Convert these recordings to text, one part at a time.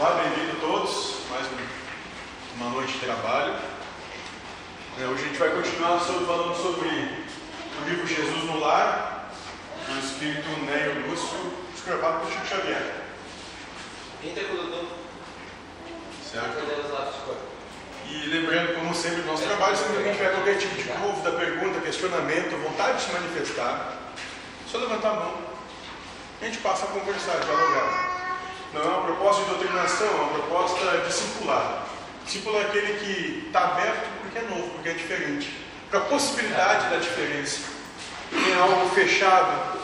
Olá, bem-vindo a todos. Mais uma noite de trabalho. É, hoje a gente vai continuar falando sobre o livro Jesus no Lar, do espírito Nélio Lúcio, escrevado por Chico Xavier. Certo? E lembrando, como sempre, nosso trabalho, se alguém tiver qualquer tipo de dúvida, pergunta, questionamento, vontade de se manifestar, é só levantar a mão. A gente passa a conversar, dialogar. Não é uma proposta de doutrinação, é uma proposta discipular. Discípulo é aquele que está aberto porque é novo, porque é diferente. Para a possibilidade da diferença. Tem algo fechado,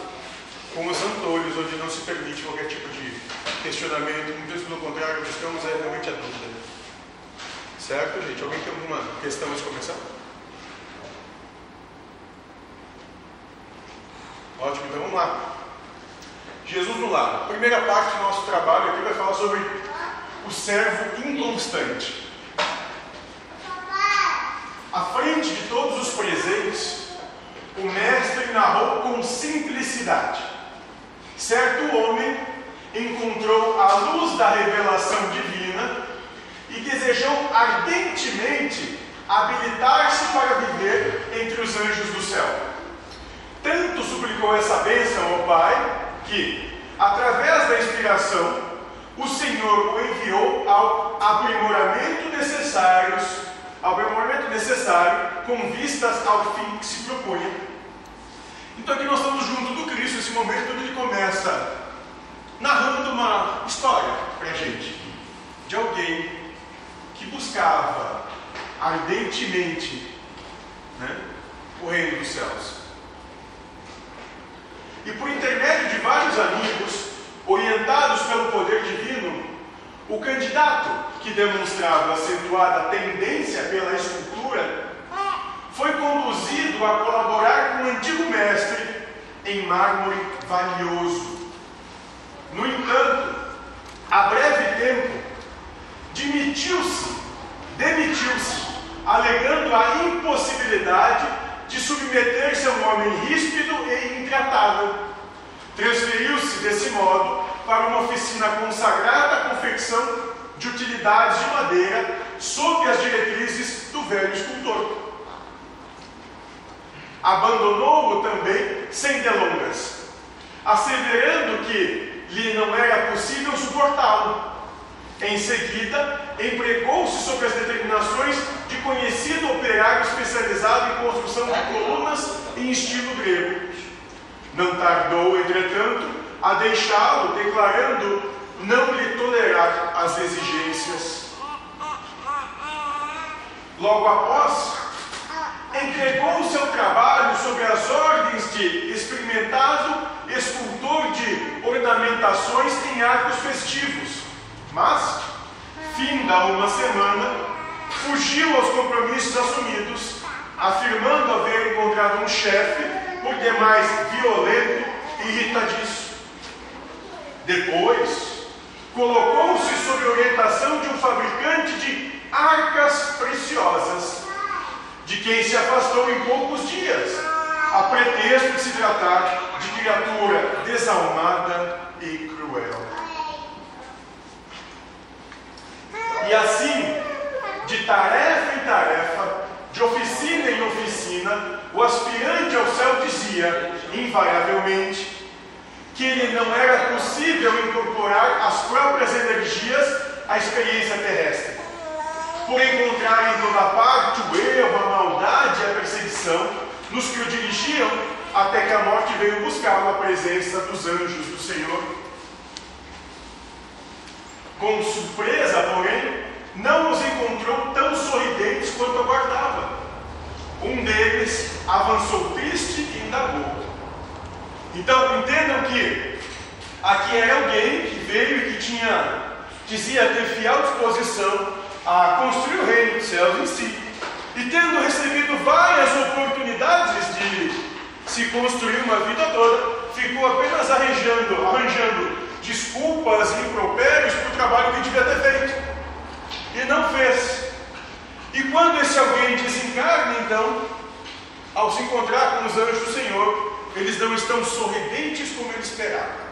com os antolhos, onde não se permite qualquer tipo de questionamento. Muitas pelo contrário, buscamos é realmente a dúvida. Certo, gente? Alguém tem alguma questão antes de começar? Ótimo, então vamos lá. Jesus no lar. A primeira parte do nosso trabalho aqui vai falar sobre o servo inconstante. À frente de todos os presentes, o mestre narrou com simplicidade. Certo homem encontrou a luz da revelação divina e desejou ardentemente habilitar-se para viver entre os anjos do céu. Tanto suplicou essa bênção ao Pai que, através da inspiração, o Senhor o enviou ao aprimoramento necessários, ao aprimoramento necessário com vistas ao fim que se propunha. Então aqui nós estamos junto do Cristo, nesse momento onde ele começa narrando uma história para a gente, de alguém que buscava ardentemente né, o reino dos céus. E por intermédio de vários amigos, orientados pelo poder divino, o candidato que demonstrava acentuada tendência pela escultura foi conduzido a colaborar com o antigo mestre em mármore valioso. No entanto, a breve tempo, demitiu-se, demitiu-se, alegando a impossibilidade de submeter-se a um homem ríspido e intratável. Transferiu-se desse modo para uma oficina consagrada à confecção de utilidades de madeira sob as diretrizes do velho escultor. Abandonou-o também sem delongas, asseverando que lhe não era possível suportá-lo. Em seguida, empregou-se sobre as determinações de conhecido operário especializado em construção de colunas em estilo grego. Não tardou, entretanto, a deixá-lo, declarando não lhe tolerar as exigências. Logo após, entregou-se ao trabalho sob as ordens de experimentado escultor de ornamentações em arcos festivos, mas, finda uma semana, fugiu aos compromissos assumidos, afirmando haver encontrado um chefe, por demais violento e irritadiço. Depois, colocou-se sob orientação de um fabricante de arcas preciosas, de quem se afastou em poucos dias, a pretexto de se tratar de criatura desalmada e cruel. E assim, de tarefa em tarefa, de oficina em oficina, o aspirante ao céu dizia, invariavelmente, que lhe não era possível incorporar as próprias energias à experiência terrestre. Por encontrar em toda parte o erro, a maldade e a perseguição, nos que o dirigiam, até que a morte veio buscá-lo à presença dos anjos do Senhor. Com surpresa, porém, não os encontrou tão sorridentes quanto aguardava. Um deles avançou triste e indagou. Então entendam que aqui era alguém que veio e que tinha, dizia ter fiel disposição a construir o reino dos céus em si. E tendo recebido várias oportunidades de se construir uma vida toda, ficou apenas arranjando, arranjando desculpas e impropérios para o trabalho que devia ter feito e não fez. E quando esse alguém desencarna, então, ao se encontrar com os anjos do Senhor, eles não estão sorridentes como ele esperava.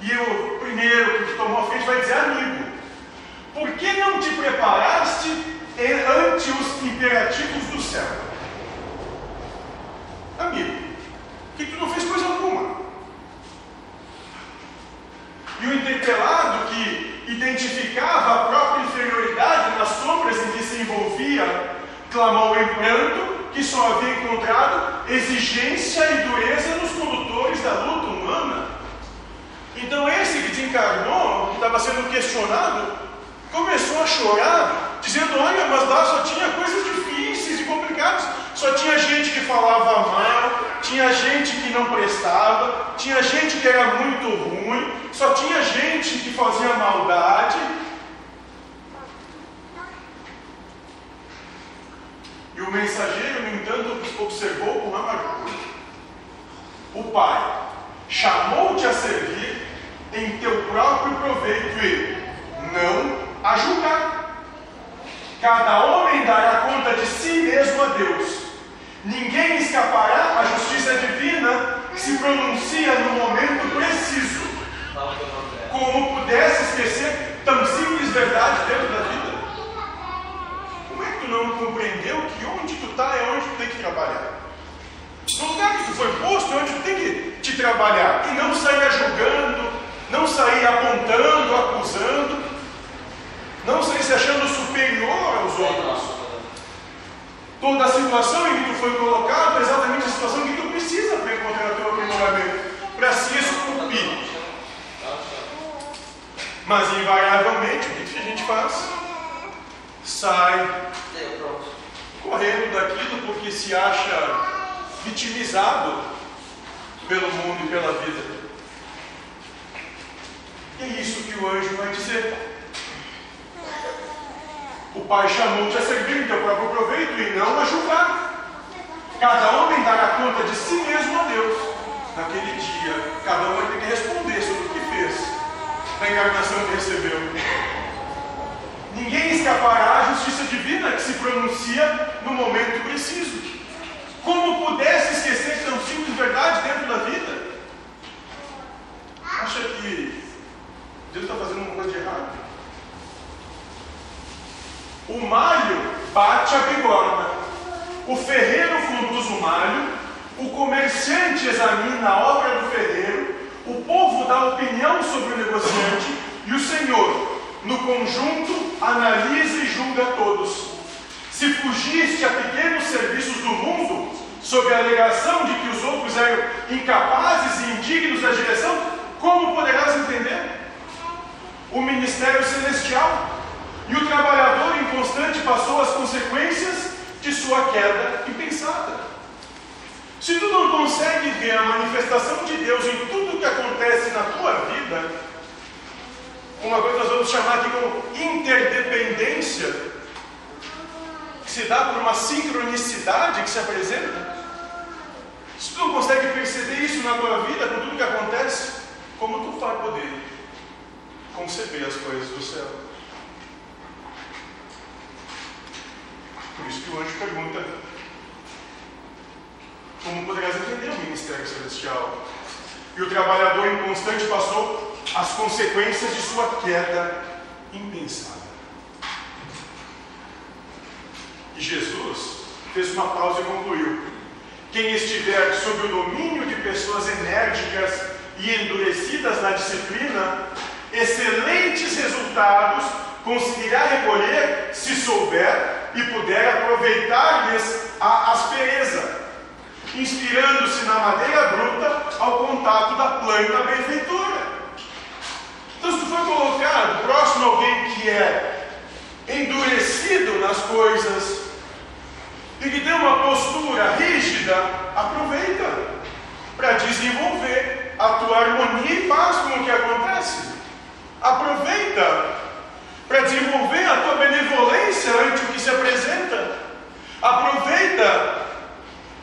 E o primeiro que tomou a frente vai dizer: Amigo, por que não te preparaste ante os imperativos do céu? Amigo, que tu não fez coisa alguma. E o interpelado que identificava a própria inferioridade nas sombras em que se envolvia, clamou em pranto que só havia encontrado exigência e dureza nos condutores da luta humana. Então esse que desencarnou, que estava sendo questionado, começou a chorar, dizendo: Olha, mas lá só tinha coisas difíceis e complicadas, só tinha gente que falava mal, tinha gente que não prestava, tinha gente que era muito ruim, só tinha gente que fazia maldade. E o mensageiro, no entanto, observou com amargura: O Pai chamou-te a servir em teu próprio proveito e não a julgar. Cada homem dará conta de si mesmo a Deus. Ninguém escapará à justiça divina se pronuncia no momento preciso. Como pudesse esquecer tão simples verdade dentro da vida? Como é que tu não compreendeu que onde tu está é onde tu tem que trabalhar? No lugar que tu foi posto é onde tu tem que te trabalhar. E não sair julgando, não sair apontando, acusando, não sair se achando superior aos outros. Toda a situação em que tu foi colocado é exatamente a situação que tu precisa para encontrar o teu aprimoramento, para se esculpir. Mas invariavelmente o que a gente faz? Sai correndo daquilo porque se acha vitimizado pelo mundo e pela vida. E é isso que o anjo vai dizer. Pai chamou-te a servir em teu próprio proveito e não a julgar. Cada homem dará conta de si mesmo a Deus. Naquele dia, cada um vai ter que responder sobre o que fez na encarnação que recebeu. Ninguém escapará à justiça divina que se pronuncia no momento preciso. Como pudesse esquecer tão simples verdade dentro da vida? Acha que Deus está fazendo uma coisa de errado? O malho bate a bigorna. O ferreiro conduz o malho. O comerciante examina a obra do ferreiro. O povo dá opinião sobre o negociante. E o Senhor, no conjunto, analisa e julga todos. Se fugiste a pequenos serviços do mundo, sob a alegação de que os outros eram incapazes e indignos da direção, como poderás entender? O ministério celestial e o trabalhador inconstante passou as consequências de sua queda impensada. Se tu não consegue ver a manifestação de Deus em tudo que acontece na tua vida, uma coisa nós vamos chamar aqui como interdependência, que se dá por uma sincronicidade que se apresenta. Se tu não consegue perceber isso na tua vida, com tudo que acontece, como tu vai poder conceber as coisas do céu? Por isso que o anjo pergunta: Como poderás entender o ministério celestial? E o trabalhador inconstante passou as consequências de sua queda impensada. E Jesus fez uma pausa e concluiu: Quem estiver sob o domínio de pessoas enérgicas e endurecidas na disciplina, excelentes resultados conseguirá recolher se souber e puder aproveitar-lhes a aspereza, inspirando-se na madeira bruta ao contato da planta benfeitora. Então, se tu for colocado próximo a alguém que é endurecido nas coisas e que tem uma postura rígida, aproveita para desenvolver a tua harmonia e paz com o que acontece. Aproveita para desenvolver a tua benevolência ante o que se apresenta. Aproveita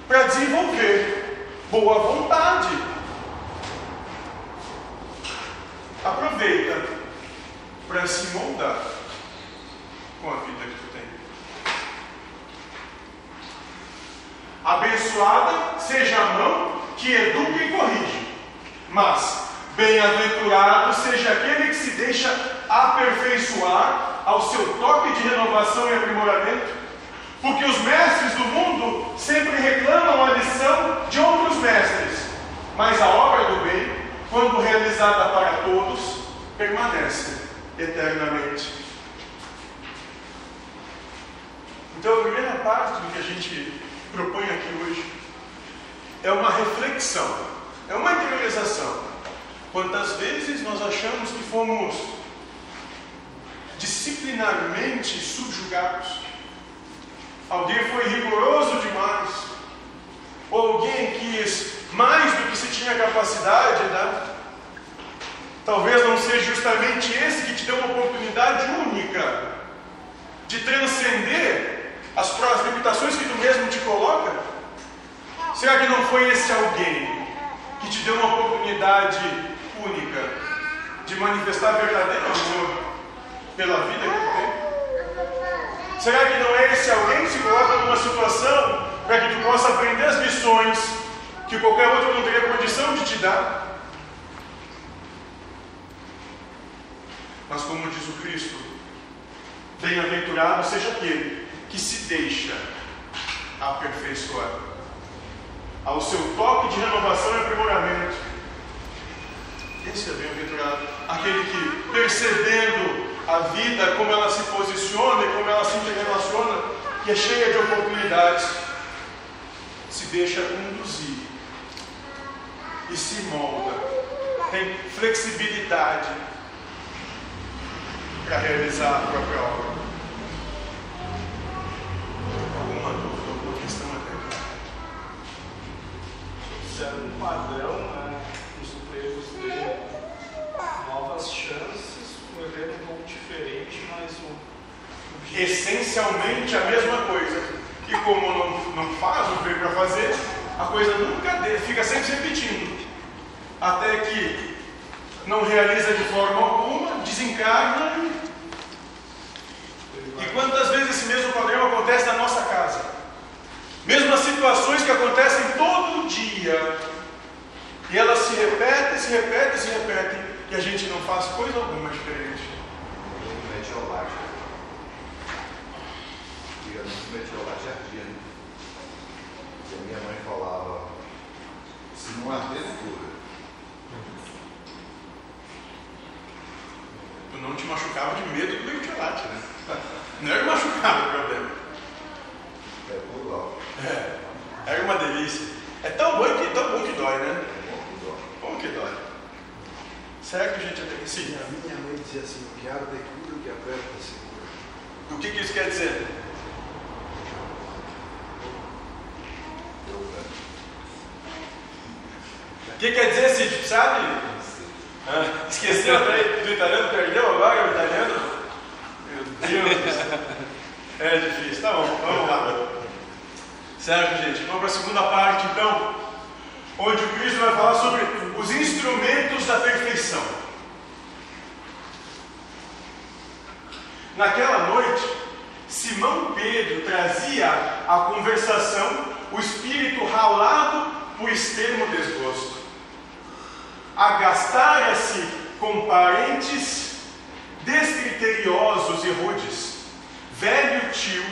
para desenvolver boa vontade. Aproveita para se moldar com a vida que tu tem. Abençoada seja a mão que educa e corrige, mas Bem-aventurado seja aquele que se deixa aperfeiçoar ao seu toque de renovação e aprimoramento, porque os mestres do mundo sempre reclamam a lição de outros mestres, mas a obra do bem, quando realizada para todos, permanece eternamente. Então, a primeira parte do que a gente propõe aqui hoje é uma reflexão, é uma interiorização. Quantas vezes nós achamos que fomos disciplinarmente subjugados? Alguém foi rigoroso demais? Ou alguém quis mais do que se tinha capacidade de dar? Talvez não seja justamente esse que te deu uma oportunidade única de transcender as próprias limitações que tu mesmo te coloca? Será que não foi esse alguém que te deu uma oportunidade única de manifestar verdadeiro amor pela vida que tu tem? Será que não é esse alguém que se coloca numa situação para que tu possa aprender as lições que qualquer outro não teria condição de te dar? Mas como diz o Cristo, bem-aventurado seja aquele que se deixa aperfeiçoar ao seu toque de renovação e aprimoramento. Esse é bem-aventurado, aquele que, percebendo a vida, como ela se posiciona e como ela se interrelaciona, que é cheia de oportunidades, se deixa conduzir e se molda, tem flexibilidade para realizar a própria obra. Alguma dúvida, alguma questão até aqui? Observa um padrão né, nos empregos dele, novas chances, um evento um pouco diferente, mas o Essencialmente a mesma coisa. E como não, não faz o que para fazer, a coisa nunca fica sempre se repetindo. Até que não realiza de forma alguma, desencarna e quantas vezes esse mesmo padrão acontece na nossa casa? Mesmas situações que acontecem todo dia. E elas se repetem, se repetem, se repetem. E a gente não faz coisa alguma diferente. Metiolate ardia, né? E a minha mãe falava, se não arder, cura. Tu não te machucava de medo do mertiolate, né? Não era machucado o problema. É por. É, era uma delícia. É tão bom que, tão bom que dói, né? É bom que dói. Como que dói? Certo, gente? Até que sim. E a minha mãe dizia assim, o que arde cura, o que aperta segura. O que, que isso quer dizer? Eu, né? O que quer dizer, Cid? Sabe? Ah, esqueceu até do italiano? Perdeu agora o italiano? Meu Deus do céu. É difícil. Tá bom, vamos lá. Certo, gente? Vamos para a segunda parte, então, onde o Cristo vai falar sobre os instrumentos da perfeição. Naquela noite, Simão Pedro trazia à conversação o espírito ralado por extremo desgosto. Agastara-se com parentes descriteriosos e rudes. Velho tio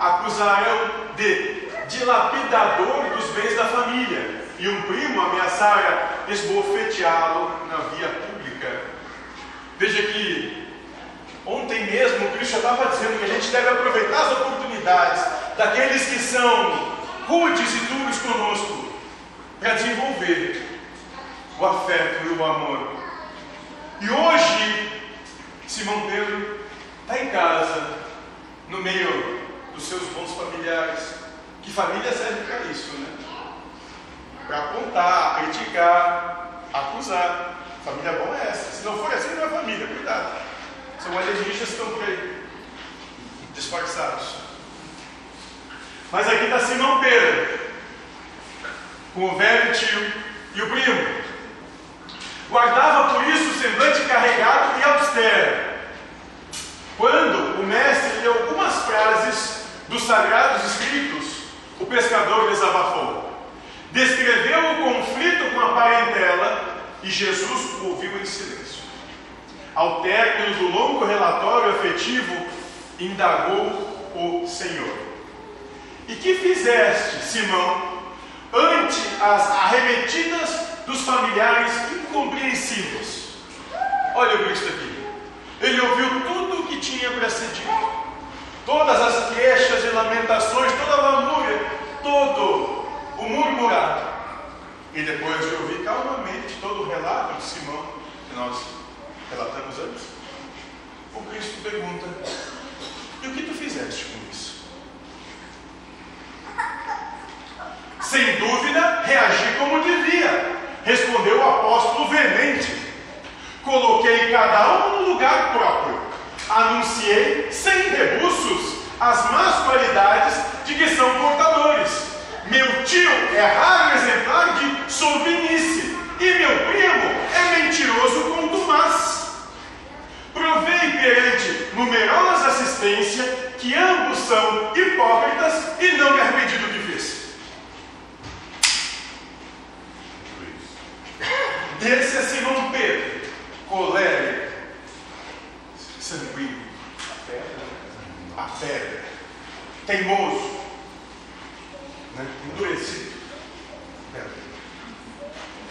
acusarão de dilapidador dos bens da família e um primo ameaçara esbofeteá-lo na via pública. Veja que ontem mesmo o Cristo estava dizendo que a gente deve aproveitar as oportunidades daqueles que são rudes e duros conosco para desenvolver o afeto e o amor. E hoje, Simão Pedro está em casa, no meio dos seus bons familiares. Que família serve para isso, né? Para apontar, criticar, acusar. Família boa é essa. Se não for assim, não é família, cuidado. São alienígenas que estão aí, disfarçados. Mas aqui está Simão Pedro, com o velho tio e o primo. Guardava por isso o semblante carregado e austero. Quando o mestre leu algumas frases dos sagrados escritos, o pescador desabafou. Descreveu o conflito com a parentela e Jesus o ouviu em silêncio. Ao término do longo relatório afetivo, indagou o Senhor: E que fizeste, Simão, ante as arremetidas dos familiares incompreensivos? Olha o Cristo aqui. Ele ouviu tudo o que tinha para ser dito. Todas as queixas e lamentações, toda a lamúria, todo o murmurar. E depois de ouvir calmamente todo o relato de Simão, que nós relatamos antes, o Cristo pergunta: E o que tu fizeste com isso? Sem dúvida, reagi como devia, Coloquei cada um no lugar próprio. Anunciei sem rebuços as más qualidades de que são portadores. Meu tio é raro exemplar de sovinice e meu primo é mentiroso contumaz. Provei perante numerosa assistência que ambos são hipócritas e não me arrependi do que fiz. Esse Simão Pedro colérico, sanguíneo, a pedra, teimoso, né? endurecido.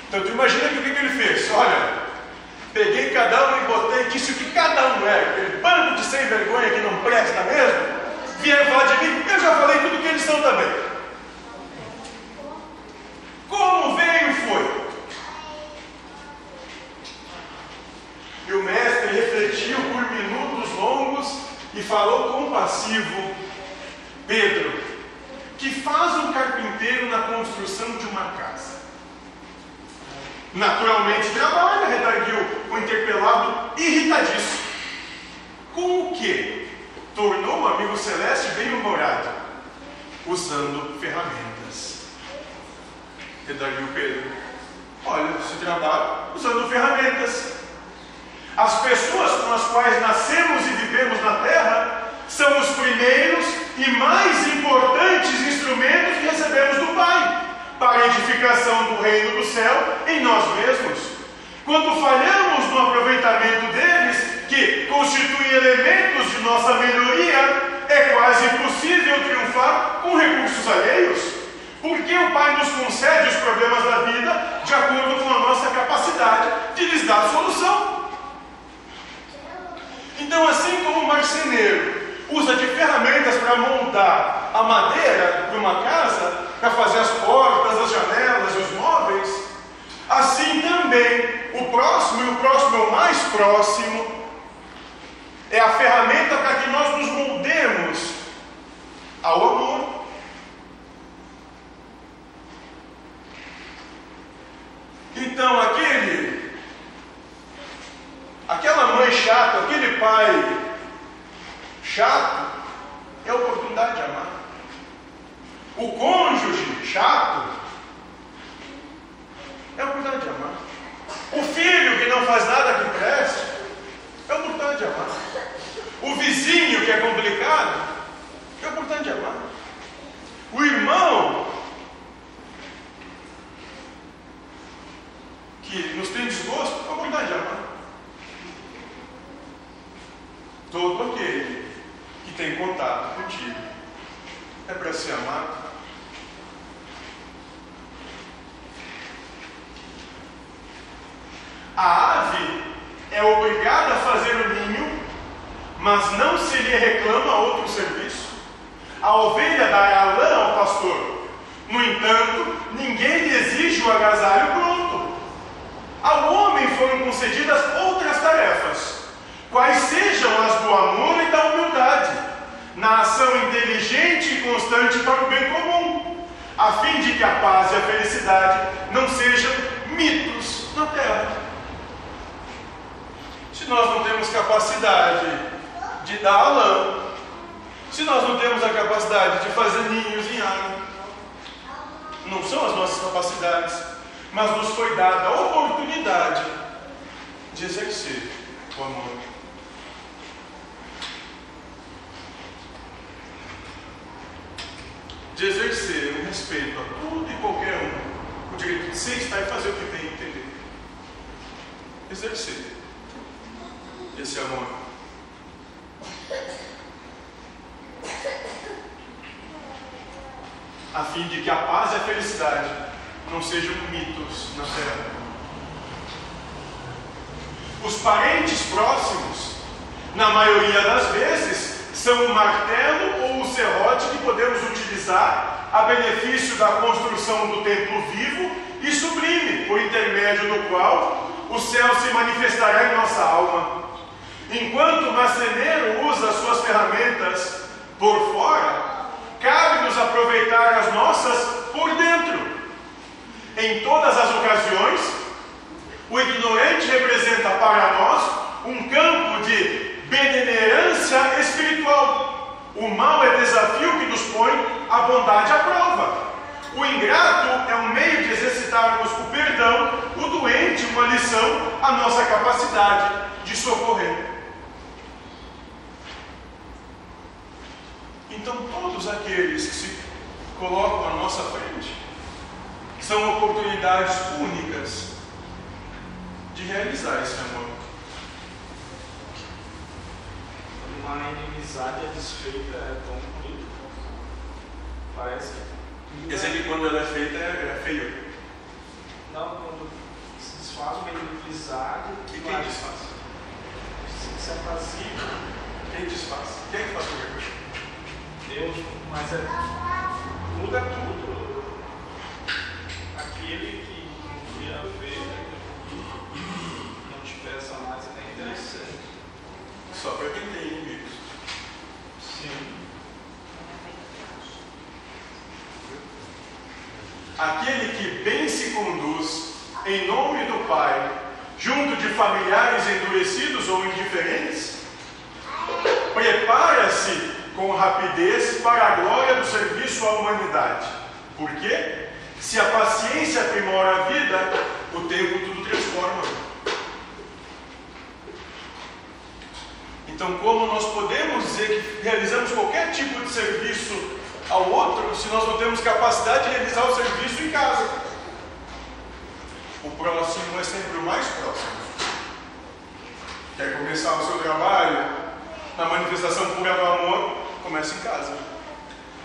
Então tu imagina que o que, que ele fez? Olha, peguei cada um e botei, disse o que cada um é, aquele bando de sem vergonha que não presta mesmo, vieram falar de mim, eu já falei tudo que eles são também. Como veio foi. E o mestre refletiu por minutos longos e falou compassivo: Pedro, que faz um carpinteiro na construção de uma casa? Naturalmente trabalha, redarguiu o interpelado, irritadíssimo. Com o que? Tornou o amigo celeste bem-humorado, usando ferramentas. Redarguiu Pedro. Olha, se trabalha usando ferramentas. As pessoas com as quais nascemos e vivemos na terra são os primeiros e mais importantes instrumentos que recebemos do Pai para a edificação do reino do céu em nós mesmos. Quando falhamos no aproveitamento deles, que constituem elementos de nossa melhoria, é quase impossível triunfar com recursos alheios. Porque o Pai nos concede os problemas da vida de acordo com a nossa capacidade de lhes dar solução. Então, assim como o marceneiro usa de ferramentas para montar a madeira de uma casa, para fazer as portas, as janelas e os móveis, assim também o próximo e o próximo é o mais próximo é a ferramenta para que nós nos moldemos ao amor. Então, aquele, aquela mãe chata, aquele pai chato, é a oportunidade de amar. O cônjuge chato é a oportunidade de amar. O filho que não faz nada que preste é a oportunidade de amar. O vizinho que é complicado é a oportunidade de amar. O irmão que nos tem desgosto é a oportunidade de amar. Todo aquele que tem contato contigo é para ser amado. A ave é obrigada a fazer o ninho, mas não se lhe reclama outro serviço. A ovelha dá a lã ao pastor. No entanto, ninguém lhe exige o agasalho pronto. Ao homem foram concedidas outras tarefas, quais sejam as do amor e da humildade, na ação inteligente e constante para o bem comum, a fim de que a paz e a felicidade não sejam mitos na terra. Se nós não temos capacidade de dar a lã, se nós não temos a capacidade de fazer ninhos em água, não são as nossas capacidades, mas nos foi dada a oportunidade de exercer o amor. De exercer o respeito a tudo e qualquer um, o direito de ser, estar e fazer o que tem e entender. exercer esse amor. A fim de que a paz e a felicidade não sejam mitos na terra. Os parentes próximos, na maioria das vezes, são o martelo ou o serrote que podemos utilizar a benefício da construção do templo vivo e sublime, por intermédio do qual o céu se manifestará em nossa alma. Enquanto o marceneiro usa as suas ferramentas por fora, cabe-nos aproveitar as nossas por dentro. Em todas as ocasiões, o ignorante representa para nós um campo de benemerência espiritual. O mal é desafio que nos põe a bondade à prova. O ingrato é um meio de exercitarmos o perdão, o doente, uma lição, a nossa capacidade de socorrer. Então, todos aqueles que se colocam à nossa frente são oportunidades únicas de realizar esse amor. Uma inimizade a desfeita é tão bonito. Parece que. Quer dizer que quando ela é feita é, é feio. Não, quando se desfaz uma inimizade. E quem desfaz? Se, se apazigua. Quem desfaz? Quem faz qualquer coisa? Deus, mas é, muda tudo. Aquele que um dia vê não te peça mais nem interessante. Só para quem tem inimigos. Sim. Aquele que bem se conduz em nome do Pai, junto de familiares endurecidos ou indiferentes, prepara-se com rapidez para a glória do serviço à humanidade. Por quê? Se a paciência aprimora a vida, o tempo tudo transforma. Então, como nós podemos dizer que realizamos qualquer tipo de serviço ao outro se nós não temos capacidade de realizar o serviço em casa? O próximo é sempre o mais próximo. Quer começar o seu trabalho na manifestação pura do amor? Começa em casa.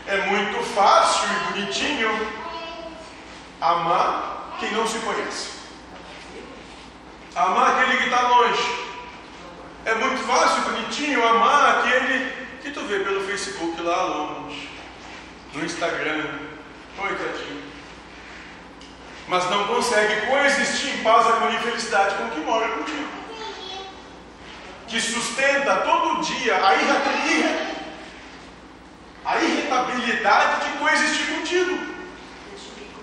É muito fácil e bonitinho amar quem não se conhece. Amar aquele que está longe. É muito fácil e bonitinho amar aquele que tu vê pelo Facebook lá longe, no Instagram. Oi, Tatinho. Mas não consegue coexistir em paz, harmonia e felicidade com o que mora contigo. Que sustenta todo dia a, irra, a irritabilidade de coexistir contigo. Deixa bico.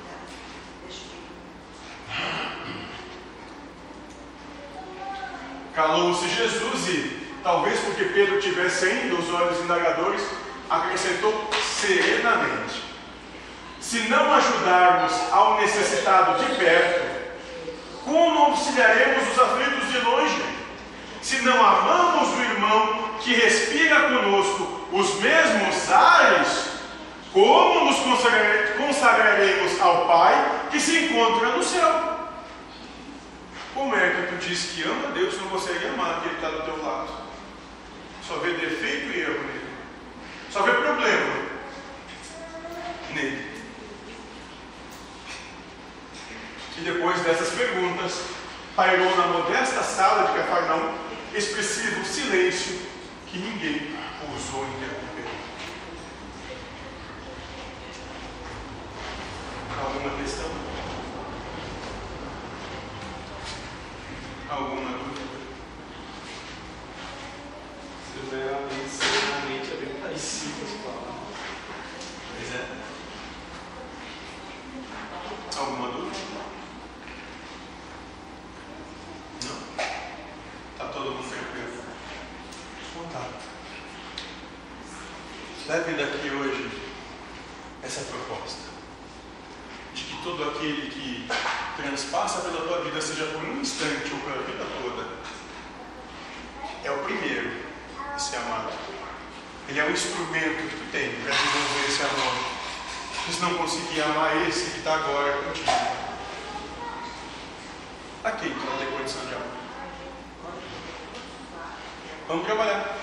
Calou-se Jesus e, talvez porque Pedro tivesse ainda os olhos indagadores, acrescentou serenamente: Se não ajudarmos ao necessitado de perto, como auxiliaremos os aflitos de longe? Se não amamos o irmão que respira conosco como nos consagra- consagraremos ao Pai que se encontra no céu? Como é que tu diz que ama Deus e não consegue amar que está do teu lado? Só vê defeito e erro nele. Só vê problema nele. E depois dessas perguntas, pairou na modesta sala de Cafarnaum expressivo silêncio que ninguém ousou interromper. Alguma questão? Alguma amar esse que está agora contigo. Aqui, que não tem condição de amar? Vamos trabalhar.